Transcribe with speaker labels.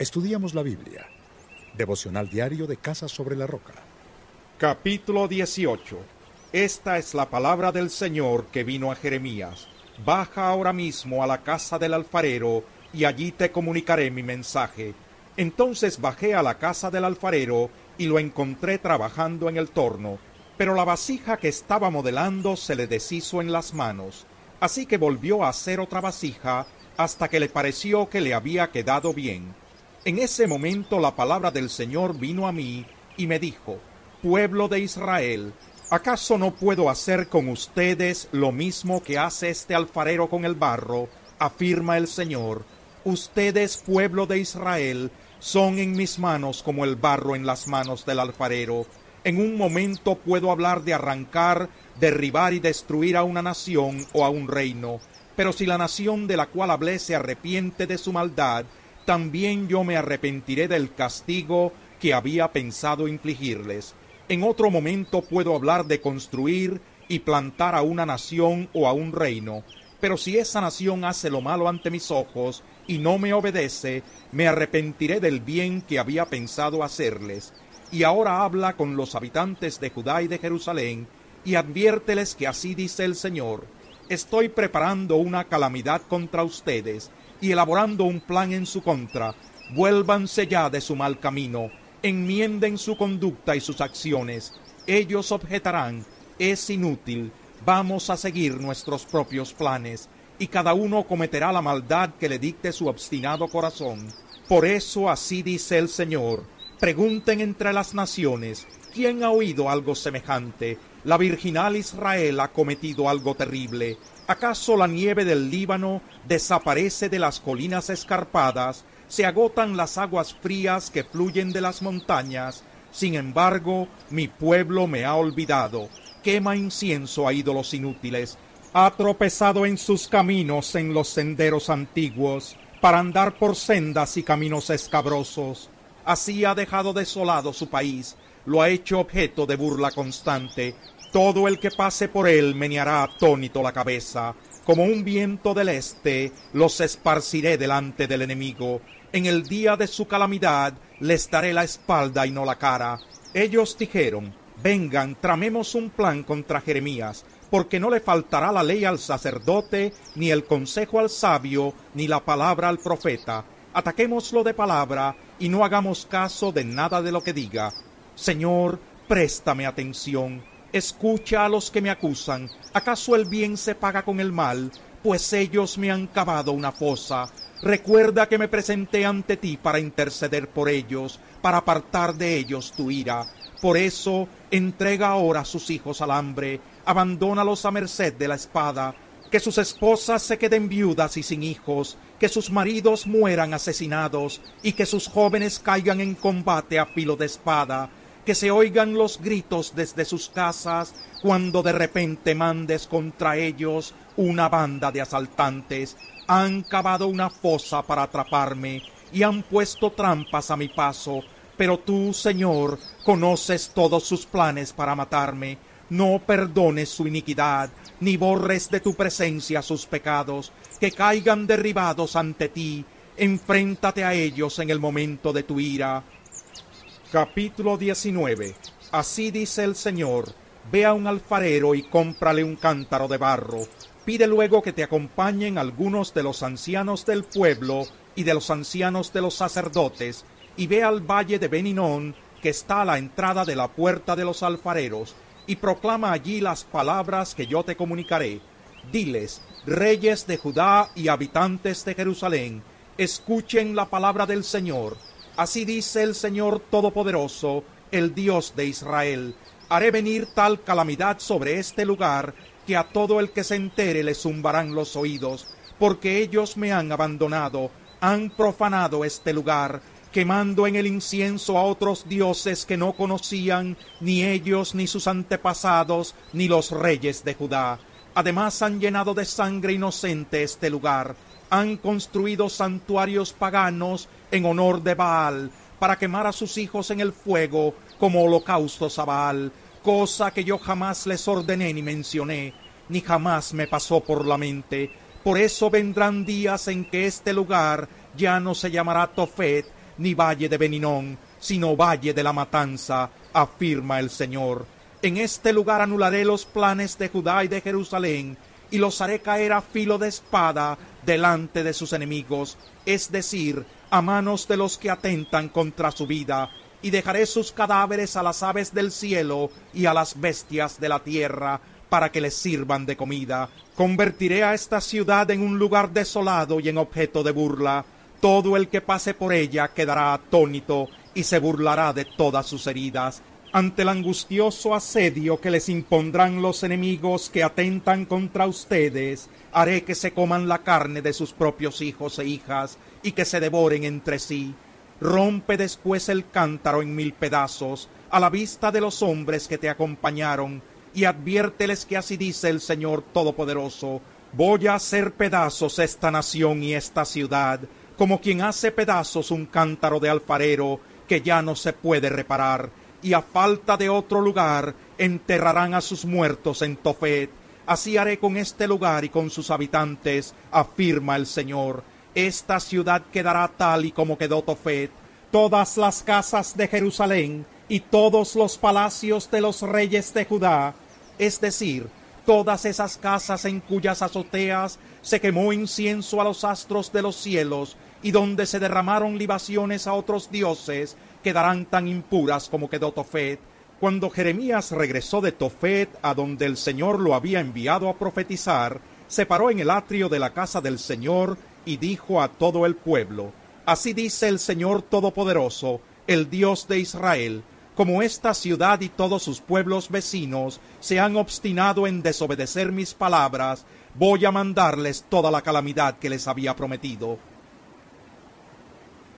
Speaker 1: Estudiamos la Biblia. Devocional diario de Casa sobre la Roca.
Speaker 2: Capítulo 18. Esta es la palabra del Señor que vino a Jeremías. Baja ahora mismo a la casa del alfarero y allí te comunicaré mi mensaje. Entonces bajé a la casa del alfarero y lo encontré trabajando en el torno, pero la vasija que estaba modelando se le deshizo en las manos. Así que volvió a hacer otra vasija hasta que le pareció que le había quedado bien. En ese momento la palabra del Señor vino a mí y me dijo, Pueblo de Israel, ¿acaso no puedo hacer con ustedes lo mismo que hace este alfarero con el barro? afirma el Señor. Ustedes, pueblo de Israel, son en mis manos como el barro en las manos del alfarero. En un momento puedo hablar de arrancar, derribar y destruir a una nación o a un reino pero si la nación de la cual hablé se arrepiente de su maldad, también yo me arrepentiré del castigo que había pensado infligirles. En otro momento puedo hablar de construir y plantar a una nación o a un reino, pero si esa nación hace lo malo ante mis ojos y no me obedece, me arrepentiré del bien que había pensado hacerles. Y ahora habla con los habitantes de Judá y de Jerusalén, y adviérteles que así dice el Señor, estoy preparando una calamidad contra ustedes y elaborando un plan en su contra. Vuélvanse ya de su mal camino, enmienden su conducta y sus acciones. Ellos objetarán, es inútil, vamos a seguir nuestros propios planes, y cada uno cometerá la maldad que le dicte su obstinado corazón. Por eso así dice el Señor, pregunten entre las naciones, ¿quién ha oído algo semejante? La virginal Israel ha cometido algo terrible. ¿Acaso la nieve del Líbano desaparece de las colinas escarpadas? ¿Se agotan las aguas frías que fluyen de las montañas? Sin embargo, mi pueblo me ha olvidado. Quema incienso a ídolos inútiles. Ha tropezado en sus caminos en los senderos antiguos, para andar por sendas y caminos escabrosos. Así ha dejado desolado su país, lo ha hecho objeto de burla constante. Todo el que pase por él meneará atónito la cabeza. Como un viento del este, los esparciré delante del enemigo. En el día de su calamidad les daré la espalda y no la cara. Ellos dijeron, vengan, tramemos un plan contra Jeremías, porque no le faltará la ley al sacerdote, ni el consejo al sabio, ni la palabra al profeta. Ataquémoslo de palabra, y no hagamos caso de nada de lo que diga Señor, préstame atención, escucha a los que me acusan. ¿Acaso el bien se paga con el mal? Pues ellos me han cavado una fosa. Recuerda que me presenté ante ti para interceder por ellos, para apartar de ellos tu ira. Por eso, entrega ahora a sus hijos al hambre, abandónalos a merced de la espada, que sus esposas se queden viudas y sin hijos, que sus maridos mueran asesinados, y que sus jóvenes caigan en combate a filo de espada, que se oigan los gritos desde sus casas cuando de repente mandes contra ellos una banda de asaltantes. Han cavado una fosa para atraparme y han puesto trampas a mi paso, pero tú, Señor, conoces todos sus planes para matarme. No perdones su iniquidad, ni borres de tu presencia sus pecados, que caigan derribados ante ti. Enfréntate a ellos en el momento de tu ira Capítulo 19 Así dice el Señor, ve a un alfarero y cómprale un cántaro de barro, pide luego que te acompañen algunos de los ancianos del pueblo y de los ancianos de los sacerdotes, y ve al valle de Beninón, que está a la entrada de la puerta de los alfareros, y proclama allí las palabras que yo te comunicaré. Diles, reyes de Judá y habitantes de Jerusalén, escuchen la palabra del Señor, Así dice el Señor Todopoderoso, el Dios de Israel. Haré venir tal calamidad sobre este lugar que a todo el que se entere le zumbarán los oídos, porque ellos me han abandonado, han profanado este lugar, quemando en el incienso a otros dioses que no conocían ni ellos ni sus antepasados ni los reyes de Judá. Además han llenado de sangre inocente este lugar, han construido santuarios paganos en honor de Baal, para quemar a sus hijos en el fuego como holocaustos a Baal, cosa que yo jamás les ordené ni mencioné, ni jamás me pasó por la mente. Por eso vendrán días en que este lugar ya no se llamará Tofet, ni valle de Beninón, sino valle de la matanza, afirma el Señor. En este lugar anularé los planes de Judá y de Jerusalén, y los haré caer a filo de espada delante de sus enemigos, es decir, a manos de los que atentan contra su vida, y dejaré sus cadáveres a las aves del cielo y a las bestias de la tierra, para que les sirvan de comida. Convertiré a esta ciudad en un lugar desolado y en objeto de burla. Todo el que pase por ella quedará atónito y se burlará de todas sus heridas. Ante el angustioso asedio que les impondrán los enemigos que atentan contra ustedes, haré que se coman la carne de sus propios hijos e hijas y que se devoren entre sí. Rompe después el cántaro en mil pedazos a la vista de los hombres que te acompañaron y adviérteles que así dice el Señor Todopoderoso, voy a hacer pedazos esta nación y esta ciudad, como quien hace pedazos un cántaro de alfarero que ya no se puede reparar, y a falta de otro lugar enterrarán a sus muertos en Tofet. Así haré con este lugar y con sus habitantes, afirma el Señor. Esta ciudad quedará tal y como quedó Tofet. Todas las casas de Jerusalén y todos los palacios de los reyes de Judá, es decir, todas esas casas en cuyas azoteas se quemó incienso a los astros de los cielos y donde se derramaron libaciones a otros dioses, quedarán tan impuras como quedó Tofet. Cuando Jeremías regresó de Tofet, a donde el Señor lo había enviado a profetizar, se paró en el atrio de la casa del Señor y dijo a todo el pueblo, Así dice el Señor Todopoderoso, el Dios de Israel, como esta ciudad y todos sus pueblos vecinos se han obstinado en desobedecer mis palabras, voy a mandarles toda la calamidad que les había prometido.